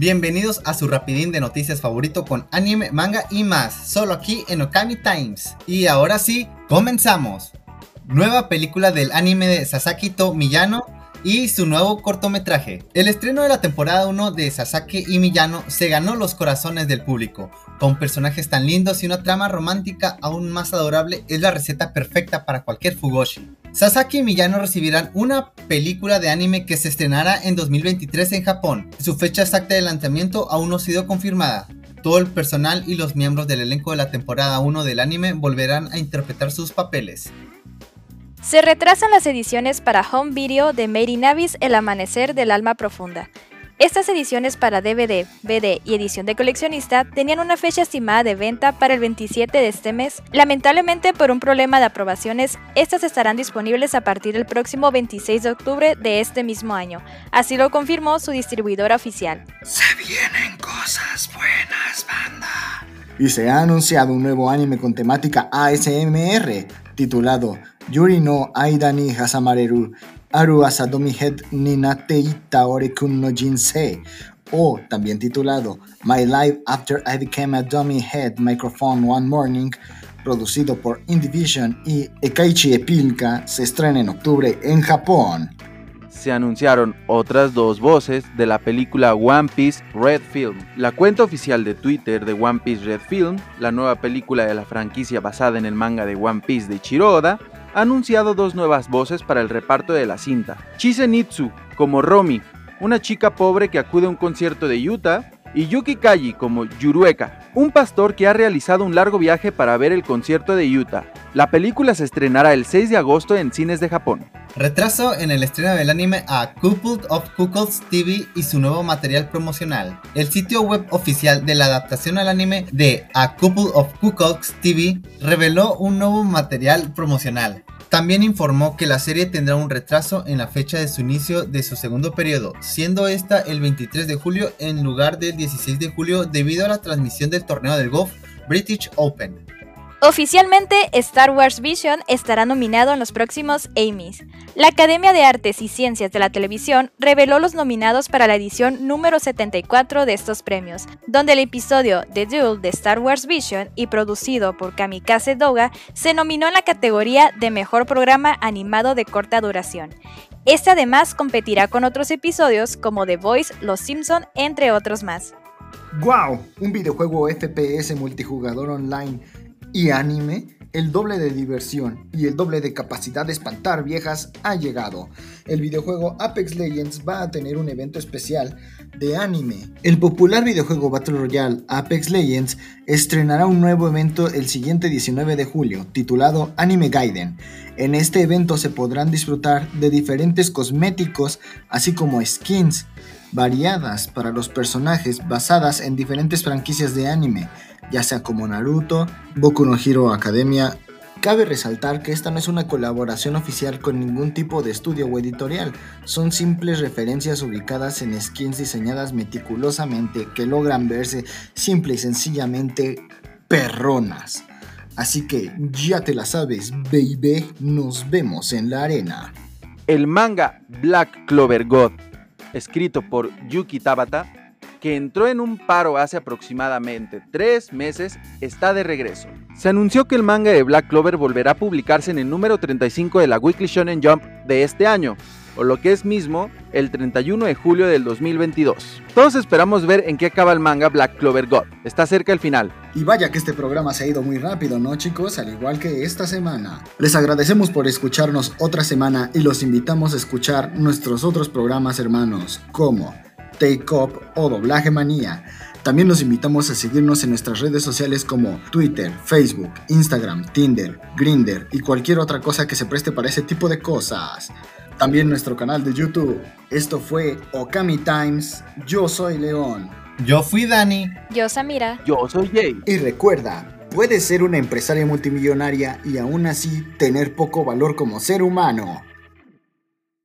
Bienvenidos a su rapidín de noticias favorito con anime, manga y más, solo aquí en Okami Times. Y ahora sí, comenzamos. Nueva película del anime de Sasaki To Miyano y su nuevo cortometraje. El estreno de la temporada 1 de Sasaki y Miyano se ganó los corazones del público. Con personajes tan lindos y una trama romántica aún más adorable, es la receta perfecta para cualquier Fugoshi. Sasaki y Miyano recibirán una película de anime que se estrenará en 2023 en Japón. Su fecha exacta de lanzamiento aún no ha sido confirmada. Todo el personal y los miembros del elenco de la temporada 1 del anime volverán a interpretar sus papeles. Se retrasan las ediciones para home video de Mary Navis El Amanecer del Alma Profunda. Estas ediciones para DVD, BD y edición de coleccionista tenían una fecha estimada de venta para el 27 de este mes. Lamentablemente por un problema de aprobaciones, estas estarán disponibles a partir del próximo 26 de octubre de este mismo año. Así lo confirmó su distribuidora oficial. Se vienen cosas buenas, banda. Y se ha anunciado un nuevo anime con temática ASMR titulado Yuri no Aida ni Hasamareru Aru Asadomi Head ni Nateita Orekun no Jinsei, o también titulado My Life After I Became a Dummy Head Microphone One Morning, producido por Indivision y Ekaichi Epilka, se estrena en octubre en Japón. Se anunciaron otras dos voces de la película One Piece Red Film. La cuenta oficial de Twitter de One Piece Red Film, la nueva película de la franquicia basada en el manga de One Piece de Chiroda, ha anunciado dos nuevas voces para el reparto de la cinta. Chise Nitsu como Romy, una chica pobre que acude a un concierto de Utah, y Yuki Kaji como Yurueka, un pastor que ha realizado un largo viaje para ver el concierto de Utah. La película se estrenará el 6 de agosto en cines de Japón. Retraso en el estreno del anime a Coupled of Cuckolds TV y su nuevo material promocional. El sitio web oficial de la adaptación al anime de A Couple of Cuckolds TV reveló un nuevo material promocional. También informó que la serie tendrá un retraso en la fecha de su inicio de su segundo periodo, siendo esta el 23 de julio en lugar del 16 de julio debido a la transmisión del torneo del golf British Open. Oficialmente, Star Wars Vision estará nominado en los próximos Emmys. La Academia de Artes y Ciencias de la Televisión reveló los nominados para la edición número 74 de estos premios, donde el episodio The Duel de Star Wars Vision y producido por Kamikaze Doga se nominó en la categoría de Mejor Programa Animado de Corta Duración. Este además competirá con otros episodios como The Voice, Los Simpson, entre otros más. ¡Wow! Un videojuego FPS multijugador online y anime, el doble de diversión y el doble de capacidad de espantar viejas ha llegado. El videojuego Apex Legends va a tener un evento especial de anime. El popular videojuego Battle Royale Apex Legends estrenará un nuevo evento el siguiente 19 de julio, titulado Anime Gaiden. En este evento se podrán disfrutar de diferentes cosméticos, así como skins variadas para los personajes basadas en diferentes franquicias de anime, ya sea como Naruto, Boku no Hero Academia. Cabe resaltar que esta no es una colaboración oficial con ningún tipo de estudio o editorial, son simples referencias ubicadas en skins diseñadas meticulosamente que logran verse simple y sencillamente perronas. Así que ya te la sabes, baby, nos vemos en la arena. El manga Black Clover God, escrito por Yuki Tabata, que entró en un paro hace aproximadamente tres meses, está de regreso. Se anunció que el manga de Black Clover volverá a publicarse en el número 35 de la Weekly Shonen Jump de este año, o lo que es mismo, el 31 de julio del 2022. Todos esperamos ver en qué acaba el manga Black Clover God. Está cerca el final. Y vaya que este programa se ha ido muy rápido, ¿no chicos? Al igual que esta semana. Les agradecemos por escucharnos otra semana y los invitamos a escuchar nuestros otros programas hermanos, como Take Up o Doblaje Manía. También los invitamos a seguirnos en nuestras redes sociales como Twitter, Facebook, Instagram, Tinder, Grinder y cualquier otra cosa que se preste para ese tipo de cosas. También nuestro canal de YouTube. Esto fue Okami Times. Yo soy León. Yo fui Dani. Yo Samira. Yo soy Jay. Y recuerda, puedes ser una empresaria multimillonaria y aún así tener poco valor como ser humano.